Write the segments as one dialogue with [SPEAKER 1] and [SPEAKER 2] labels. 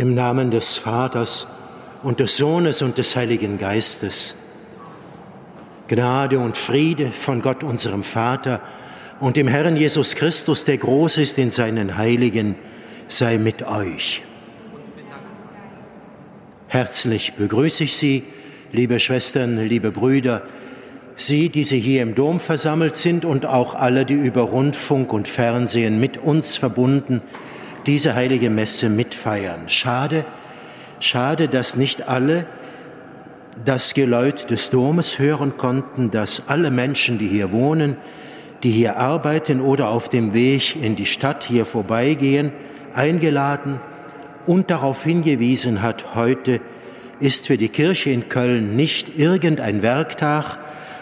[SPEAKER 1] Im Namen des Vaters und des Sohnes und des Heiligen Geistes. Gnade und Friede von Gott, unserem Vater, und dem Herrn Jesus Christus, der groß ist in seinen Heiligen, sei mit euch. Herzlich begrüße ich Sie, liebe Schwestern, liebe Brüder, Sie, die Sie hier im Dom versammelt sind und auch alle, die über Rundfunk und Fernsehen mit uns verbunden diese heilige Messe mitfeiern. Schade, schade, dass nicht alle das Geläut des Domes hören konnten, dass alle Menschen, die hier wohnen, die hier arbeiten oder auf dem Weg in die Stadt hier vorbeigehen, eingeladen und darauf hingewiesen hat, heute ist für die Kirche in Köln nicht irgendein Werktag,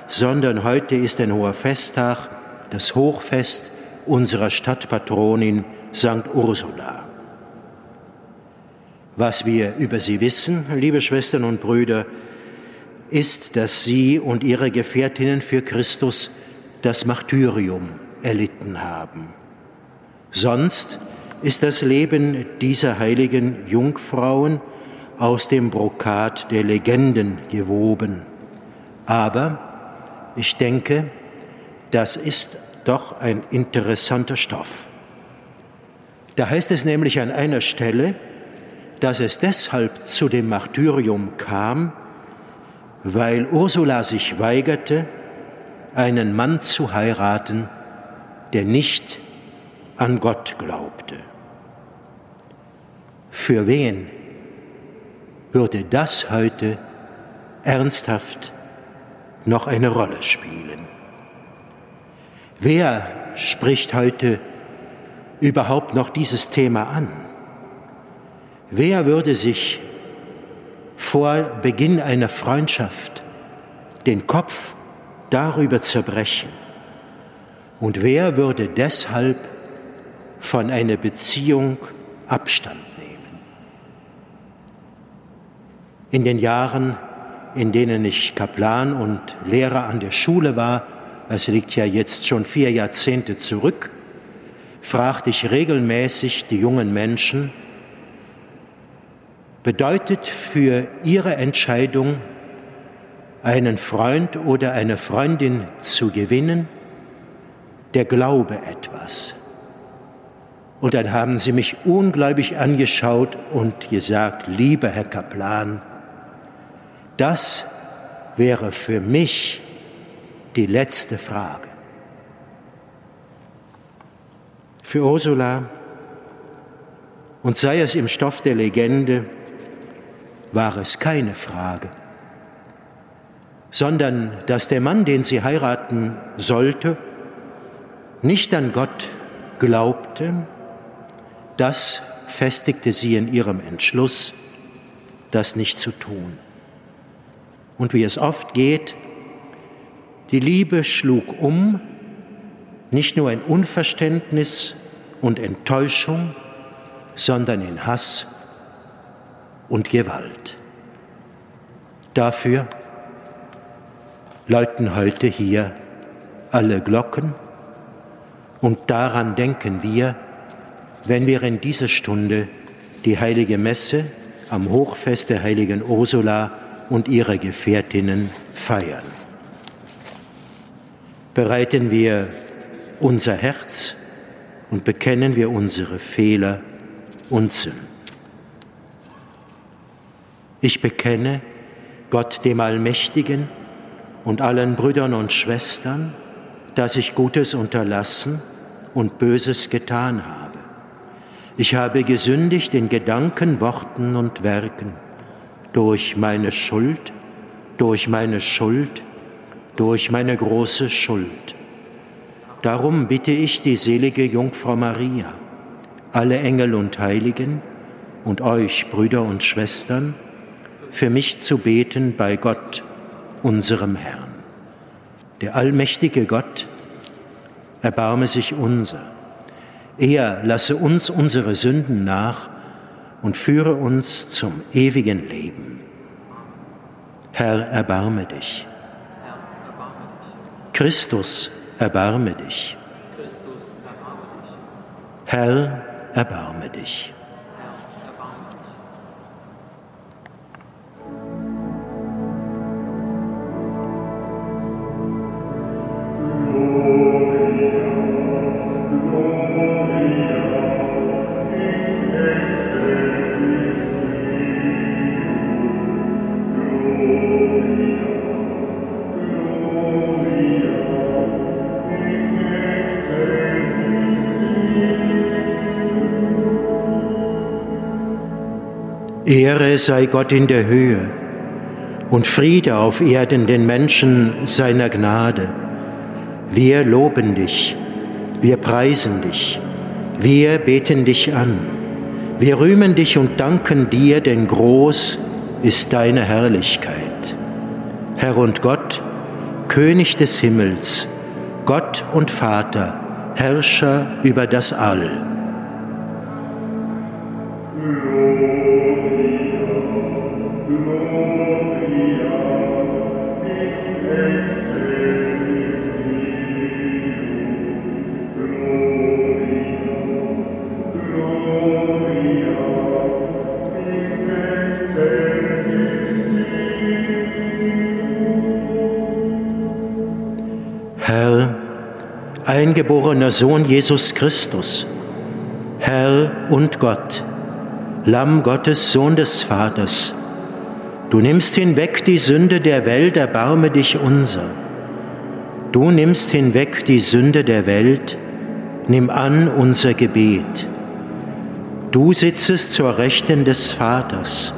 [SPEAKER 1] sondern heute ist ein hoher Festtag, das Hochfest unserer Stadtpatronin St. Ursula. Was wir über sie wissen, liebe Schwestern und Brüder, ist, dass sie und ihre Gefährtinnen für Christus das Martyrium erlitten haben. Sonst ist das Leben dieser heiligen Jungfrauen aus dem Brokat der Legenden gewoben. Aber ich denke, das ist doch ein interessanter Stoff. Da heißt es nämlich an einer Stelle, dass es deshalb zu dem Martyrium kam, weil Ursula sich weigerte, einen Mann zu heiraten, der nicht an Gott glaubte. Für wen würde das heute ernsthaft noch eine Rolle spielen? Wer spricht heute überhaupt noch dieses Thema an? Wer würde sich vor Beginn einer Freundschaft den Kopf darüber zerbrechen? Und wer würde deshalb von einer Beziehung Abstand nehmen? In den Jahren, in denen ich Kaplan und Lehrer an der Schule war, es liegt ja jetzt schon vier Jahrzehnte zurück, fragte ich regelmäßig die jungen Menschen, bedeutet für ihre Entscheidung, einen Freund oder eine Freundin zu gewinnen, der Glaube etwas. Und dann haben sie mich ungläubig angeschaut und gesagt, lieber Herr Kaplan, das wäre für mich die letzte Frage. Für Ursula und sei es im Stoff der Legende, war es keine Frage, sondern dass der Mann, den sie heiraten sollte, nicht an Gott glaubte, das festigte sie in ihrem Entschluss, das nicht zu tun. Und wie es oft geht, die Liebe schlug um, nicht nur in Unverständnis, und Enttäuschung, sondern in Hass und Gewalt. Dafür läuten heute hier alle Glocken und daran denken wir, wenn wir in dieser Stunde die heilige Messe am Hochfest der heiligen Ursula und ihrer Gefährtinnen feiern. Bereiten wir unser Herz und bekennen wir unsere Fehler und Sünden. Ich bekenne Gott dem Allmächtigen und allen Brüdern und Schwestern, dass ich Gutes unterlassen und Böses getan habe. Ich habe gesündigt in Gedanken, Worten und Werken durch meine Schuld, durch meine Schuld, durch meine große Schuld. Darum bitte ich die selige Jungfrau Maria, alle Engel und Heiligen und euch, Brüder und Schwestern, für mich zu beten bei Gott, unserem Herrn. Der allmächtige Gott, erbarme sich unser. Er lasse uns unsere Sünden nach und führe uns zum ewigen Leben. Herr, erbarme dich. Christus, erbarme dich. Herr, erbarme dich. Ehre sei Gott in der Höhe und Friede auf Erden den Menschen seiner Gnade. Wir loben dich, wir preisen dich, wir beten dich an, wir rühmen dich und danken dir, denn groß ist deine Herrlichkeit. Herr und Gott, König des Himmels, Gott und Vater, Herrscher über das All. Eingeborener Sohn Jesus Christus, Herr und Gott, Lamm Gottes, Sohn des Vaters, du nimmst hinweg die Sünde der Welt, erbarme dich unser. Du nimmst hinweg die Sünde der Welt, nimm an unser Gebet. Du sitzest zur Rechten des Vaters,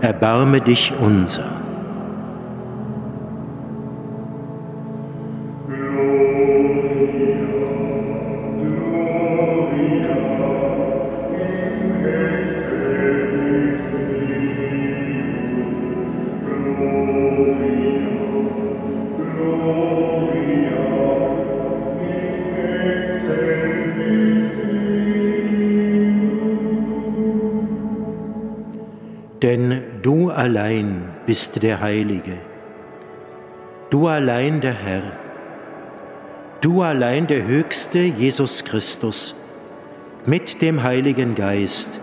[SPEAKER 1] erbarme dich unser. Bist der Heilige, du allein der Herr, du allein der Höchste Jesus Christus, mit dem Heiligen Geist,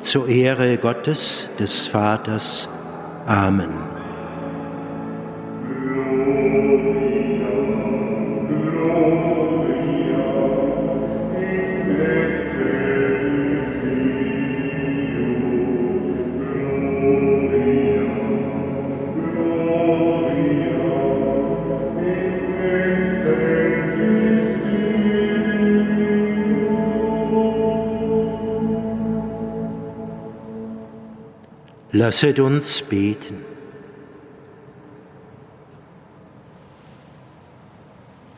[SPEAKER 1] zur Ehre Gottes des Vaters. Amen. Lasset uns beten.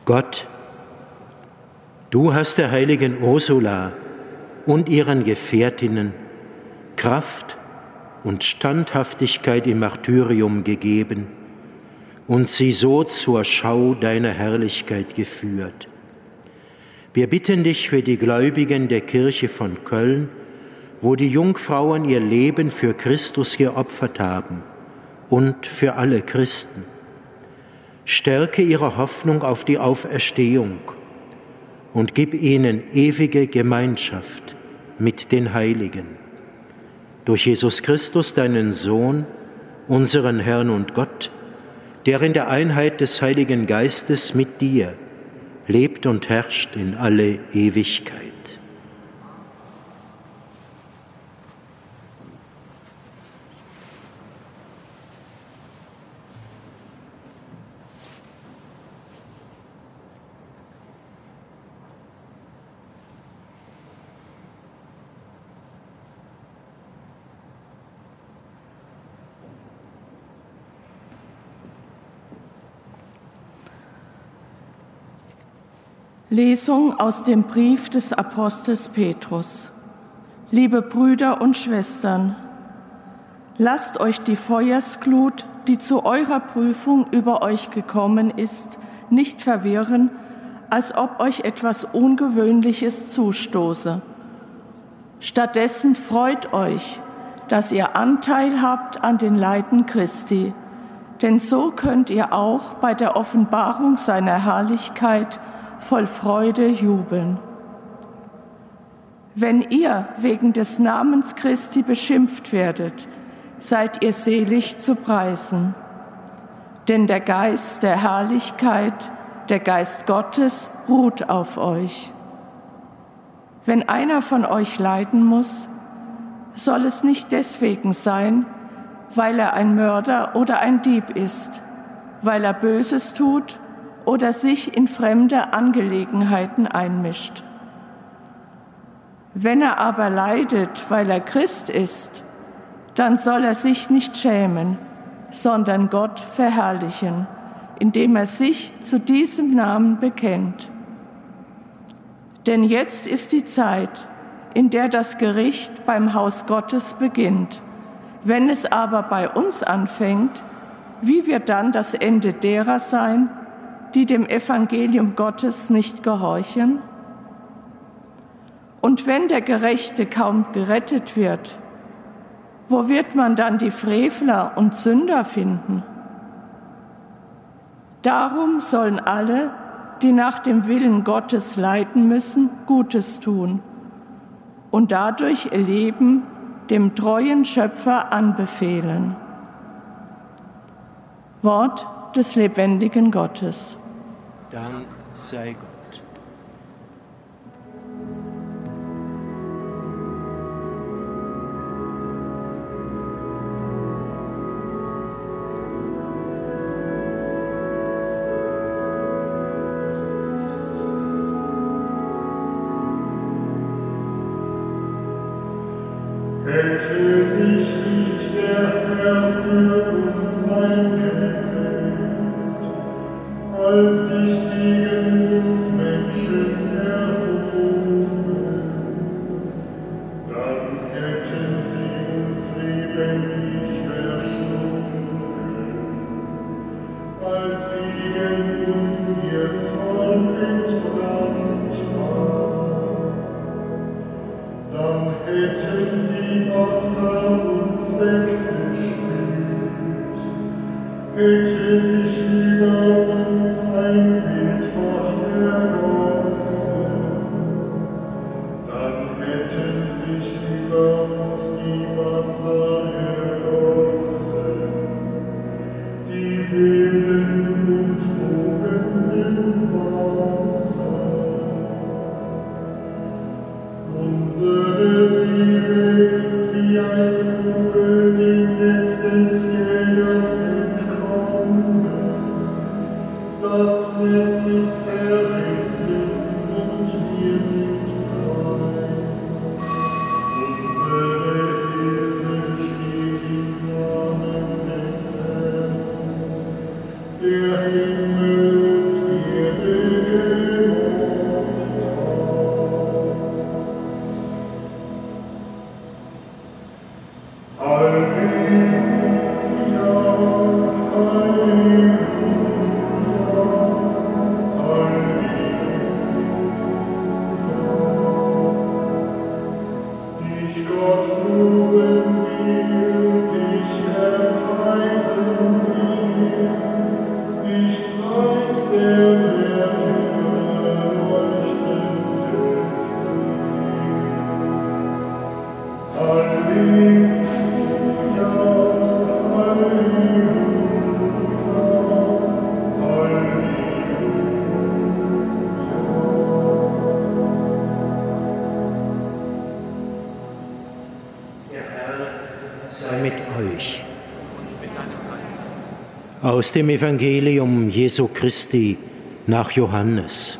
[SPEAKER 1] Gott, du hast der heiligen Ursula und ihren Gefährtinnen Kraft und Standhaftigkeit im Martyrium gegeben und sie so zur Schau deiner Herrlichkeit geführt. Wir bitten dich für die Gläubigen der Kirche von Köln, wo die Jungfrauen ihr Leben für Christus geopfert haben und für alle Christen. Stärke ihre Hoffnung auf die Auferstehung und gib ihnen ewige Gemeinschaft mit den Heiligen. Durch Jesus Christus, deinen Sohn, unseren Herrn und Gott, der in der Einheit des Heiligen Geistes mit dir lebt und herrscht in alle Ewigkeit.
[SPEAKER 2] Lesung aus dem Brief des Apostels Petrus. Liebe Brüder und Schwestern, lasst euch die Feuersglut, die zu eurer Prüfung über euch gekommen ist, nicht verwirren, als ob euch etwas Ungewöhnliches zustoße. Stattdessen freut euch, dass ihr Anteil habt an den Leiden Christi, denn so könnt ihr auch bei der Offenbarung seiner Herrlichkeit voll Freude jubeln. Wenn ihr wegen des Namens Christi beschimpft werdet, seid ihr selig zu preisen. Denn der Geist der Herrlichkeit, der Geist Gottes ruht auf euch. Wenn einer von euch leiden muss, soll es nicht deswegen sein, weil er ein Mörder oder ein Dieb ist, weil er Böses tut oder sich in fremde Angelegenheiten einmischt. Wenn er aber leidet, weil er Christ ist, dann soll er sich nicht schämen, sondern Gott verherrlichen, indem er sich zu diesem Namen bekennt. Denn jetzt ist die Zeit, in der das Gericht beim Haus Gottes beginnt. Wenn es aber bei uns anfängt, wie wird dann das Ende derer sein, die dem Evangelium Gottes nicht gehorchen? Und wenn der Gerechte kaum gerettet wird, wo wird man dann die Frevler und Sünder finden? Darum sollen alle, die nach dem Willen Gottes leiden müssen, Gutes tun und dadurch ihr Leben dem treuen Schöpfer anbefehlen. Wort des lebendigen Gottes.
[SPEAKER 3] Dank sei Gott. Aus dem Evangelium Jesu Christi nach Johannes.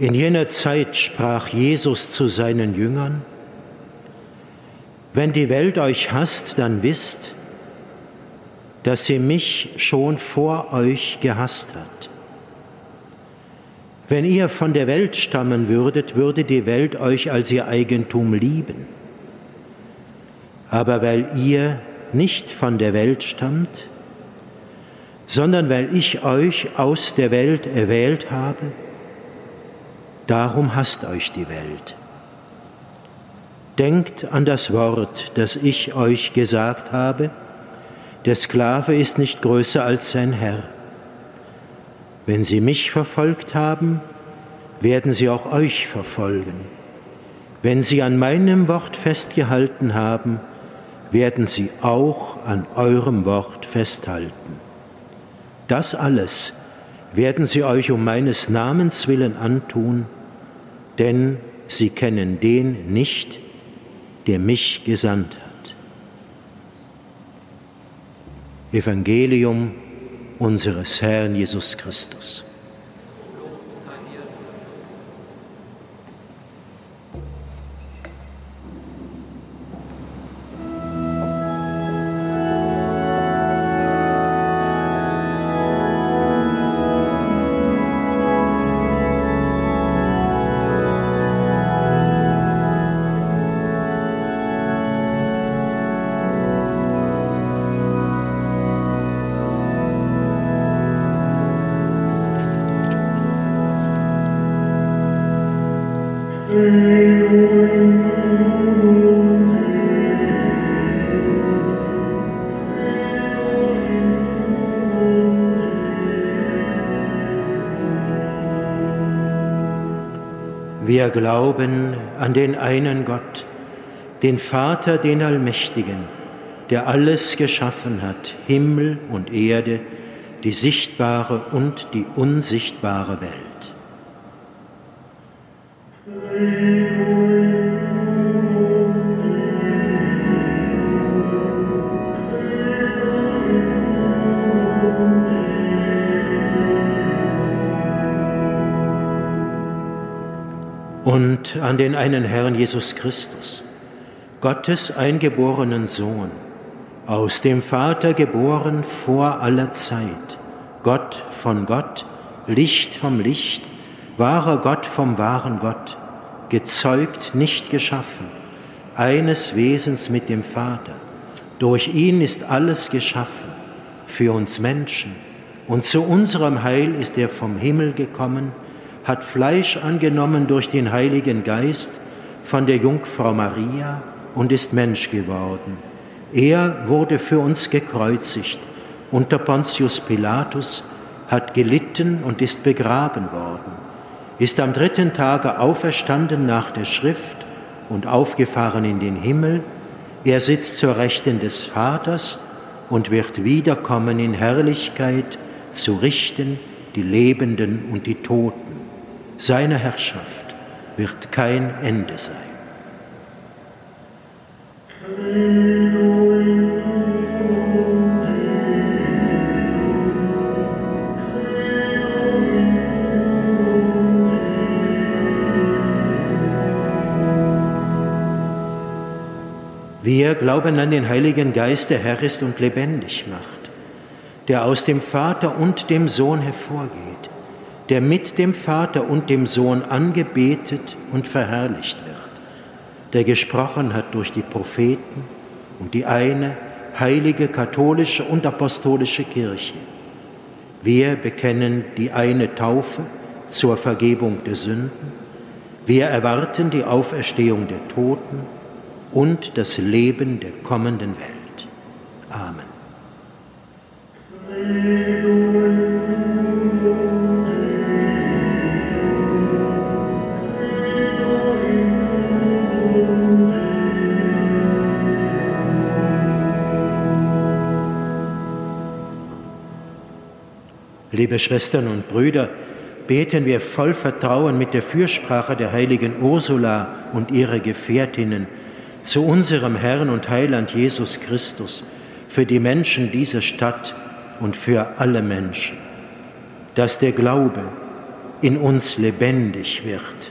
[SPEAKER 3] In jener Zeit sprach Jesus zu seinen Jüngern, Wenn die Welt euch hasst, dann wisst, dass sie mich schon vor euch gehasst hat. Wenn ihr von der Welt stammen würdet, würde die Welt euch als ihr Eigentum lieben aber weil ihr nicht von der Welt stammt, sondern weil ich euch aus der Welt erwählt habe, darum hasst euch die Welt. Denkt an das Wort, das ich euch gesagt habe, der Sklave ist nicht größer als sein Herr. Wenn sie mich verfolgt haben, werden sie auch euch verfolgen. Wenn sie an meinem Wort festgehalten haben, werden sie auch an eurem Wort festhalten. Das alles werden sie euch um meines Namens willen antun, denn sie kennen den nicht, der mich gesandt hat. Evangelium unseres Herrn Jesus Christus.
[SPEAKER 1] Wir glauben an den einen Gott, den Vater, den Allmächtigen, der alles geschaffen hat, Himmel und Erde, die sichtbare und die unsichtbare Welt. Und an den einen Herrn Jesus Christus, Gottes eingeborenen Sohn, aus dem Vater geboren vor aller Zeit, Gott von Gott, Licht vom Licht, wahrer Gott vom wahren Gott, gezeugt, nicht geschaffen, eines Wesens mit dem Vater. Durch ihn ist alles geschaffen, für uns Menschen, und zu unserem Heil ist er vom Himmel gekommen, hat Fleisch angenommen durch den Heiligen Geist von der Jungfrau Maria und ist Mensch geworden. Er wurde für uns gekreuzigt unter Pontius Pilatus, hat gelitten und ist begraben worden, ist am dritten Tage auferstanden nach der Schrift und aufgefahren in den Himmel. Er sitzt zur Rechten des Vaters und wird wiederkommen in Herrlichkeit zu richten die Lebenden und die Toten. Seiner Herrschaft wird kein Ende sein. Wir glauben an den Heiligen Geist, der Herr ist und lebendig macht, der aus dem Vater und dem Sohn hervorgeht der mit dem Vater und dem Sohn angebetet und verherrlicht wird, der gesprochen hat durch die Propheten und die eine heilige katholische und apostolische Kirche. Wir bekennen die eine Taufe zur Vergebung der Sünden, wir erwarten die Auferstehung der Toten und das Leben der kommenden Welt. Amen. Liebe Schwestern und Brüder, beten wir voll Vertrauen mit der Fürsprache der heiligen Ursula und ihrer Gefährtinnen zu unserem Herrn und Heiland Jesus Christus für die Menschen dieser Stadt und für alle Menschen, dass der Glaube in uns lebendig wird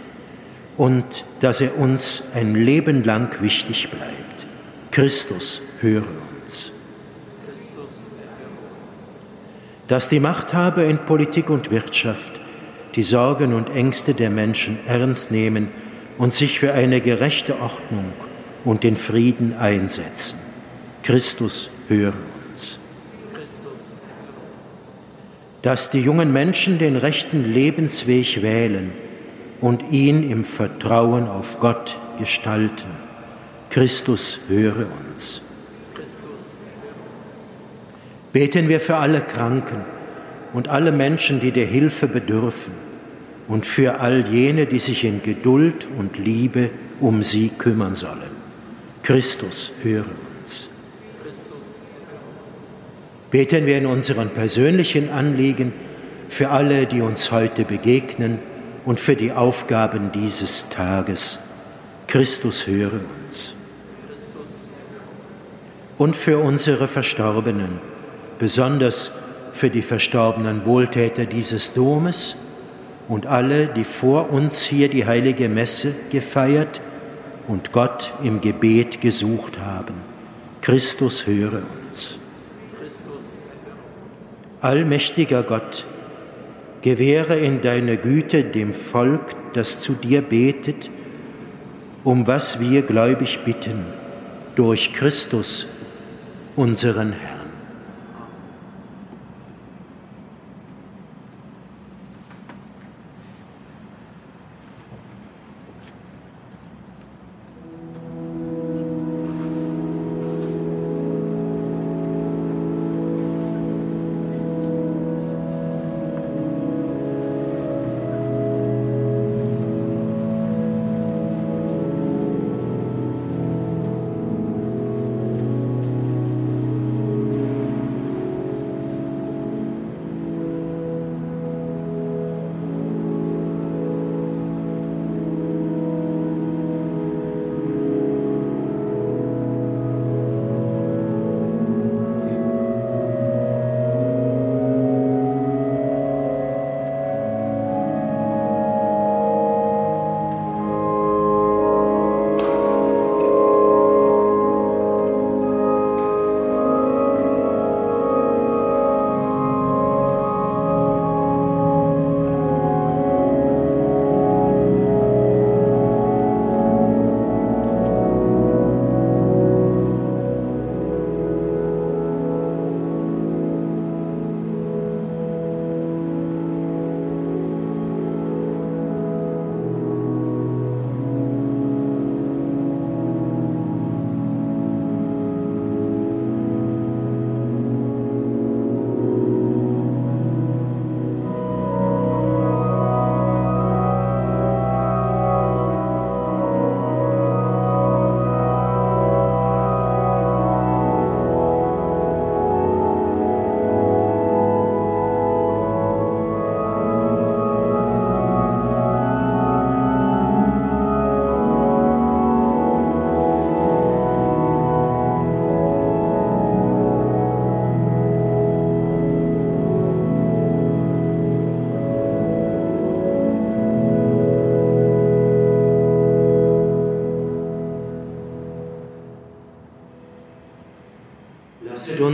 [SPEAKER 1] und dass er uns ein Leben lang wichtig bleibt. Christus höre uns. Dass die Machthaber in Politik und Wirtschaft die Sorgen und Ängste der Menschen ernst nehmen und sich für eine gerechte Ordnung und den Frieden einsetzen. Christus höre uns. Dass die jungen Menschen den rechten Lebensweg wählen und ihn im Vertrauen auf Gott gestalten. Christus höre uns. Beten wir für alle Kranken und alle Menschen, die der Hilfe bedürfen und für all jene, die sich in Geduld und Liebe um sie kümmern sollen. Christus, höre uns. Beten wir in unseren persönlichen Anliegen für alle, die uns heute begegnen und für die Aufgaben dieses Tages. Christus, höre uns. Und für unsere Verstorbenen besonders für die verstorbenen Wohltäter dieses Domes und alle, die vor uns hier die heilige Messe gefeiert und Gott im Gebet gesucht haben. Christus höre uns. Allmächtiger Gott, gewähre in deiner Güte dem Volk, das zu dir betet, um was wir gläubig bitten, durch Christus, unseren Herrn.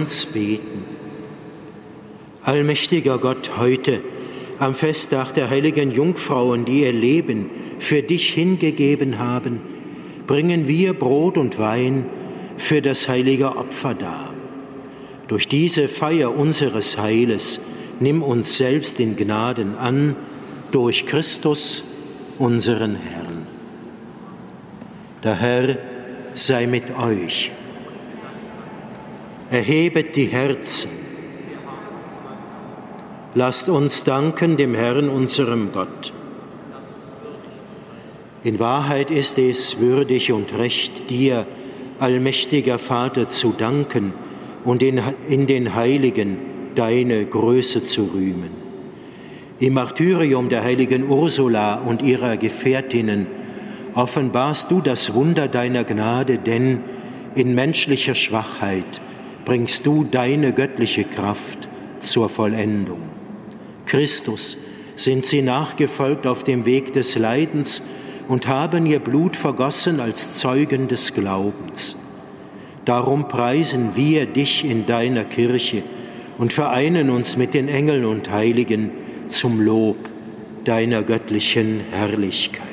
[SPEAKER 1] Uns beten. Allmächtiger Gott, heute am Festtag der heiligen Jungfrauen, die ihr Leben für dich hingegeben haben, bringen wir Brot und Wein für das heilige Opfer dar. Durch diese Feier unseres Heiles nimm uns selbst in Gnaden an, durch Christus, unseren Herrn. Der Herr sei mit euch. Erhebet die Herzen. Lasst uns danken dem Herrn, unserem Gott. In Wahrheit ist es würdig und recht, dir, allmächtiger Vater, zu danken und in, in den Heiligen deine Größe zu rühmen. Im Martyrium der heiligen Ursula und ihrer Gefährtinnen offenbarst du das Wunder deiner Gnade, denn in menschlicher Schwachheit bringst du deine göttliche Kraft zur Vollendung. Christus sind sie nachgefolgt auf dem Weg des Leidens und haben ihr Blut vergossen als Zeugen des Glaubens. Darum preisen wir dich in deiner Kirche und vereinen uns mit den Engeln und Heiligen zum Lob deiner göttlichen Herrlichkeit.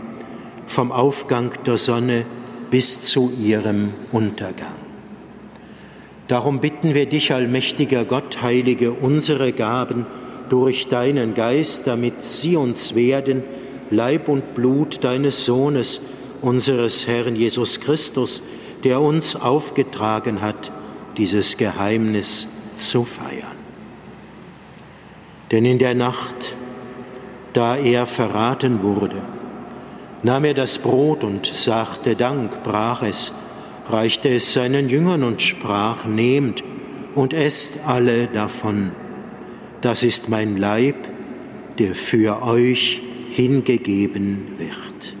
[SPEAKER 1] vom Aufgang der Sonne bis zu ihrem Untergang. Darum bitten wir dich, allmächtiger Gott, heilige unsere Gaben durch deinen Geist, damit sie uns werden, Leib und Blut deines Sohnes, unseres Herrn Jesus Christus, der uns aufgetragen hat, dieses Geheimnis zu feiern. Denn in der Nacht, da er verraten wurde, nahm er das Brot und sagte Dank, brach es, reichte es seinen Jüngern und sprach, nehmt und esst alle davon. Das ist mein Leib, der für euch hingegeben wird.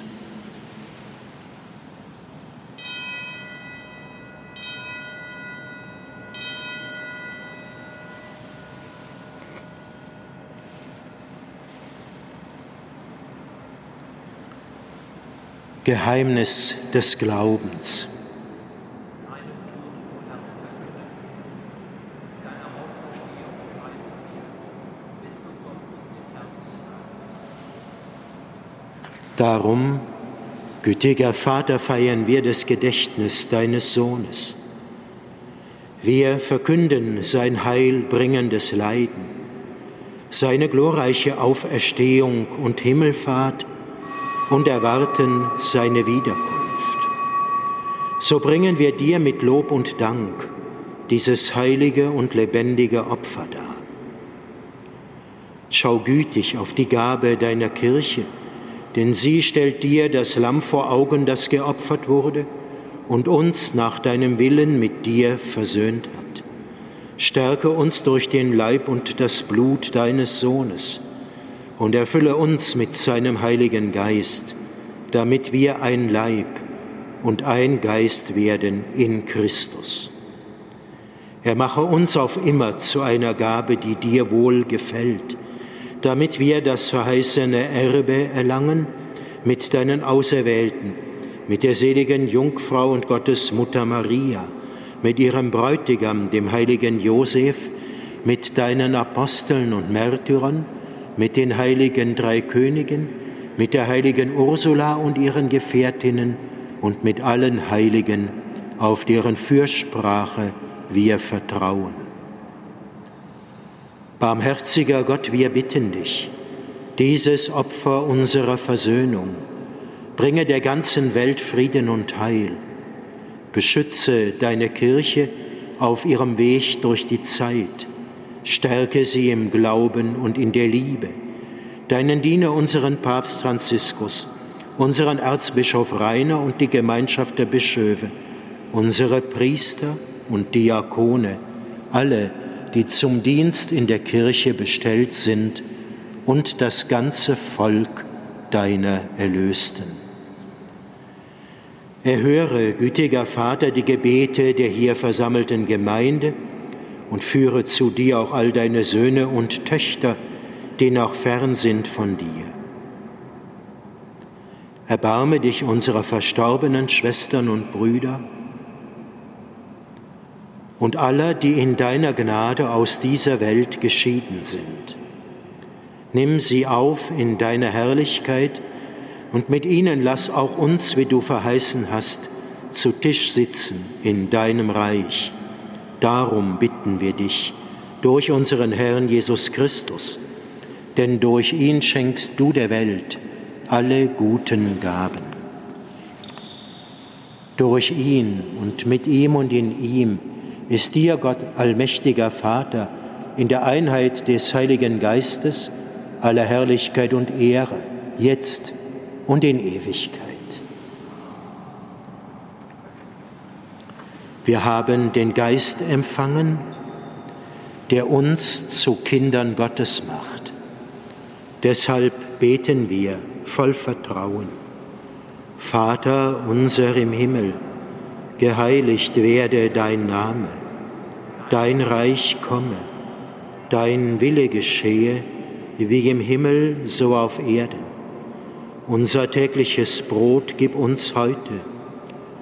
[SPEAKER 1] Geheimnis des Glaubens. Darum, gütiger Vater, feiern wir das Gedächtnis deines Sohnes. Wir verkünden sein heilbringendes Leiden, seine glorreiche Auferstehung und Himmelfahrt und erwarten seine Wiederkunft. So bringen wir dir mit Lob und Dank dieses heilige und lebendige Opfer dar. Schau gütig auf die Gabe deiner Kirche, denn sie stellt dir das Lamm vor Augen, das geopfert wurde und uns nach deinem Willen mit dir versöhnt hat. Stärke uns durch den Leib und das Blut deines Sohnes und erfülle uns mit seinem Heiligen Geist, damit wir ein Leib und ein Geist werden in Christus. Er mache uns auf immer zu einer Gabe, die dir wohl gefällt, damit wir das verheißene Erbe erlangen mit deinen Auserwählten, mit der seligen Jungfrau und Gottes Mutter Maria, mit ihrem Bräutigam, dem heiligen Josef, mit deinen Aposteln und Märtyrern, mit den heiligen drei Königen, mit der heiligen Ursula und ihren Gefährtinnen und mit allen Heiligen, auf deren Fürsprache wir vertrauen. Barmherziger Gott, wir bitten dich, dieses Opfer unserer Versöhnung, bringe der ganzen Welt Frieden und Heil. Beschütze deine Kirche auf ihrem Weg durch die Zeit. Stärke sie im Glauben und in der Liebe. Deinen Diener, unseren Papst Franziskus, unseren Erzbischof Rainer und die Gemeinschaft der Bischöfe, unsere Priester und Diakone, alle, die zum Dienst in der Kirche bestellt sind, und das ganze Volk deiner Erlösten. Erhöre, gütiger Vater, die Gebete der hier versammelten Gemeinde und führe zu dir auch all deine Söhne und Töchter, die noch fern sind von dir. Erbarme dich unserer verstorbenen Schwestern und Brüder und aller, die in deiner Gnade aus dieser Welt geschieden sind. Nimm sie auf in deiner Herrlichkeit, und mit ihnen lass auch uns, wie du verheißen hast, zu Tisch sitzen in deinem Reich. Darum bitten wir dich durch unseren Herrn Jesus Christus, denn durch ihn schenkst du der Welt alle guten Gaben. Durch ihn und mit ihm und in ihm ist dir, Gott allmächtiger Vater, in der Einheit des Heiligen Geistes aller Herrlichkeit und Ehre, jetzt und in Ewigkeit. Wir haben den Geist empfangen, der uns zu Kindern Gottes macht. Deshalb beten wir voll Vertrauen. Vater unser im Himmel, geheiligt werde dein Name, dein Reich komme, dein Wille geschehe, wie im Himmel so auf Erden. Unser tägliches Brot gib uns heute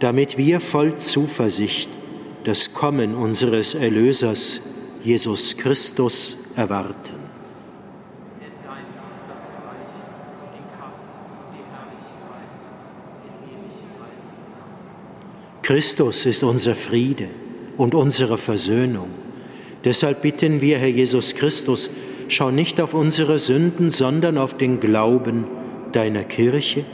[SPEAKER 1] damit wir voll Zuversicht das Kommen unseres Erlösers Jesus Christus erwarten. Christus ist unser Friede und unsere Versöhnung. Deshalb bitten wir, Herr Jesus Christus, schau nicht auf unsere Sünden, sondern auf den Glauben deiner Kirche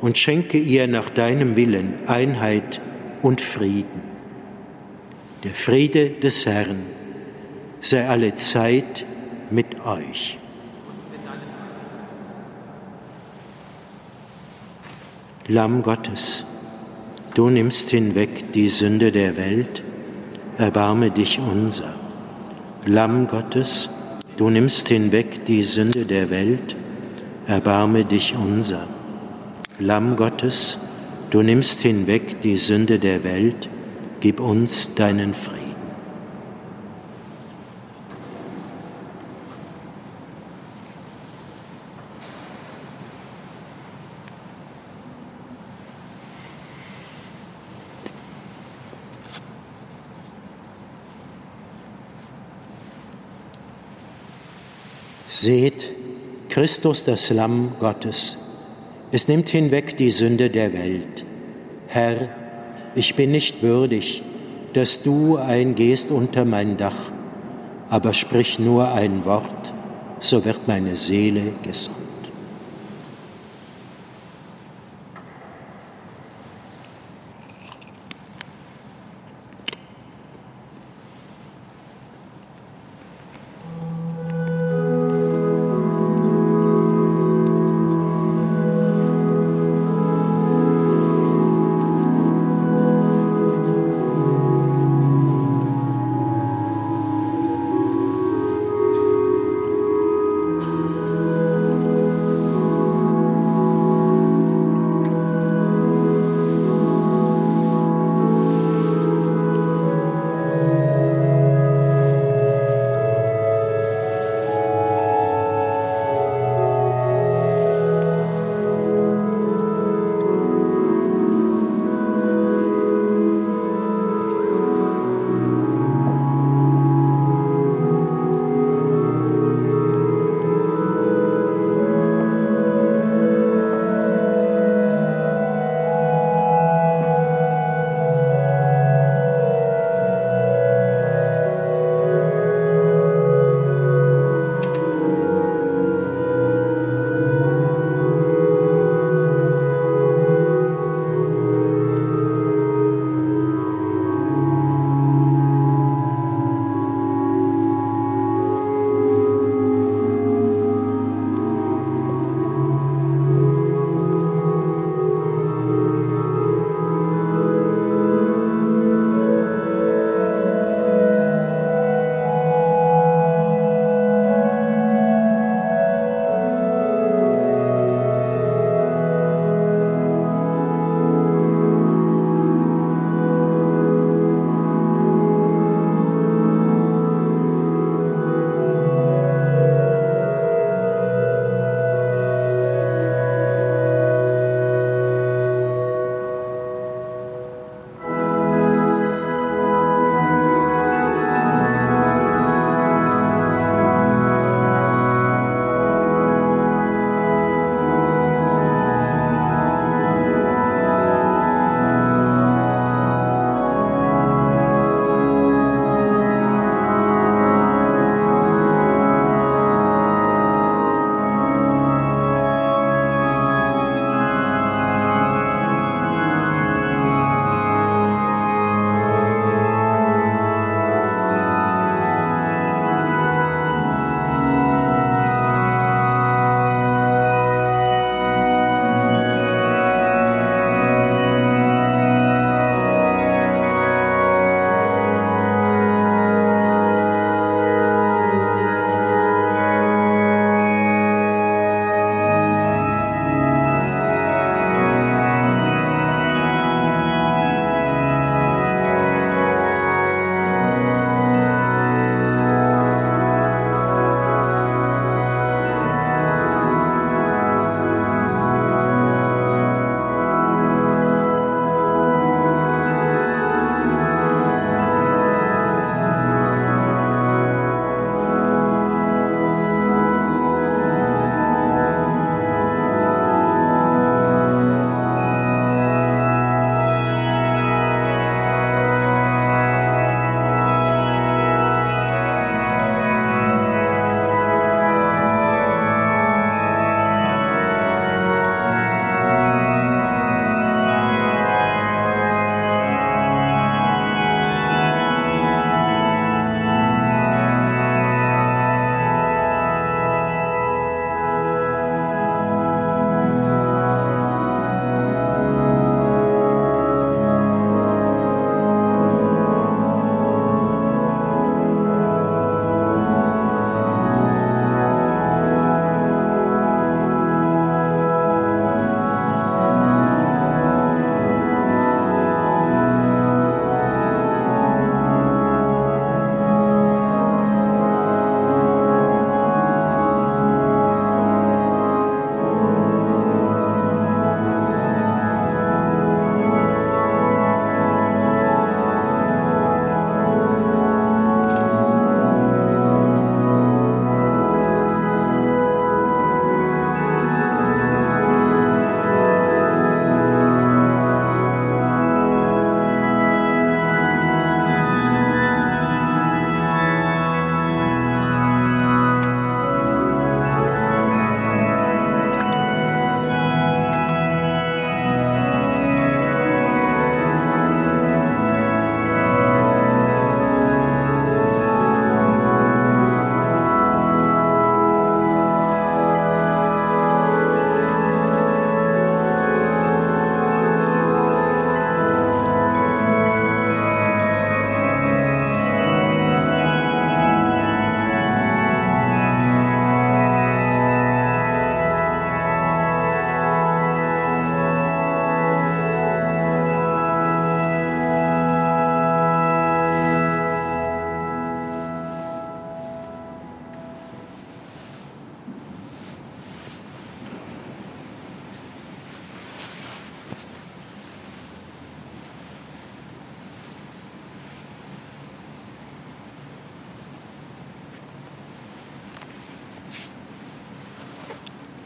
[SPEAKER 1] und schenke ihr nach deinem Willen Einheit und Frieden. Der Friede des Herrn sei alle Zeit mit euch. Lamm Gottes, du nimmst hinweg die Sünde der Welt, erbarme dich unser. Lamm Gottes, du nimmst hinweg die Sünde der Welt, erbarme dich unser. Lamm Gottes, du nimmst hinweg die Sünde der Welt, gib uns deinen Frieden. Seht, Christus, das Lamm Gottes. Es nimmt hinweg die Sünde der Welt. Herr, ich bin nicht würdig, dass du eingehst unter mein Dach, aber sprich nur ein Wort, so wird meine Seele gesund.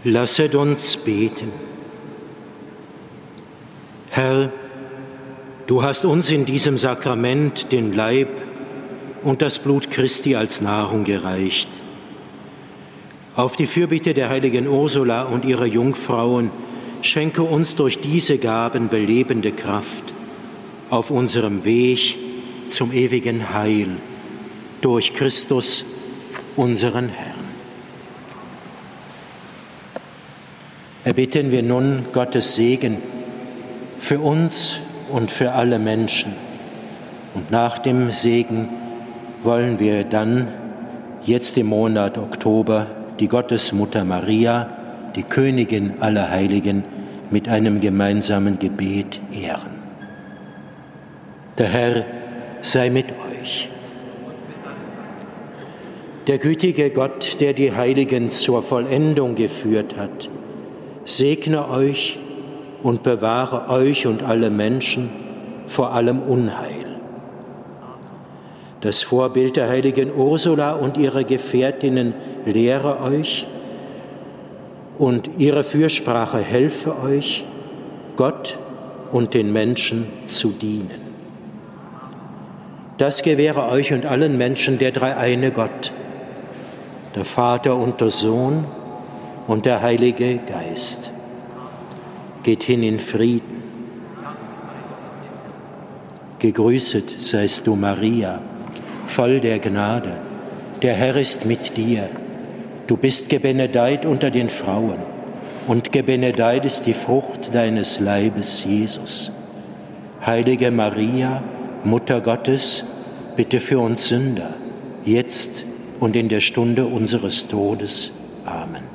[SPEAKER 1] Lasset uns beten. Herr, du hast uns in diesem Sakrament den Leib und das Blut Christi als Nahrung gereicht. Auf die Fürbitte der heiligen Ursula und ihrer Jungfrauen schenke uns durch diese Gaben belebende Kraft auf unserem Weg zum ewigen Heil durch Christus, unseren Herrn. Erbitten wir nun Gottes Segen für uns und für alle Menschen. Und nach dem Segen wollen wir dann jetzt im Monat Oktober die Gottesmutter Maria, die Königin aller Heiligen, mit einem gemeinsamen Gebet ehren. Der Herr sei mit euch. Der gütige Gott, der die Heiligen zur Vollendung geführt hat, segne euch und bewahre euch und alle Menschen vor allem Unheil. Das Vorbild der heiligen Ursula und ihrer Gefährtinnen lehre euch und ihre Fürsprache helfe euch, Gott und den Menschen zu dienen. Das gewähre euch und allen Menschen der dreieine Gott, der Vater und der Sohn und der Heilige Geist. Geht hin in Frieden. Gegrüßet seist du, Maria, voll der Gnade. Der Herr ist mit dir. Du bist gebenedeit unter den Frauen, und gebenedeit ist die Frucht deines Leibes, Jesus. Heilige Maria, Mutter Gottes, bitte für uns Sünder, jetzt und in der Stunde unseres Todes. Amen.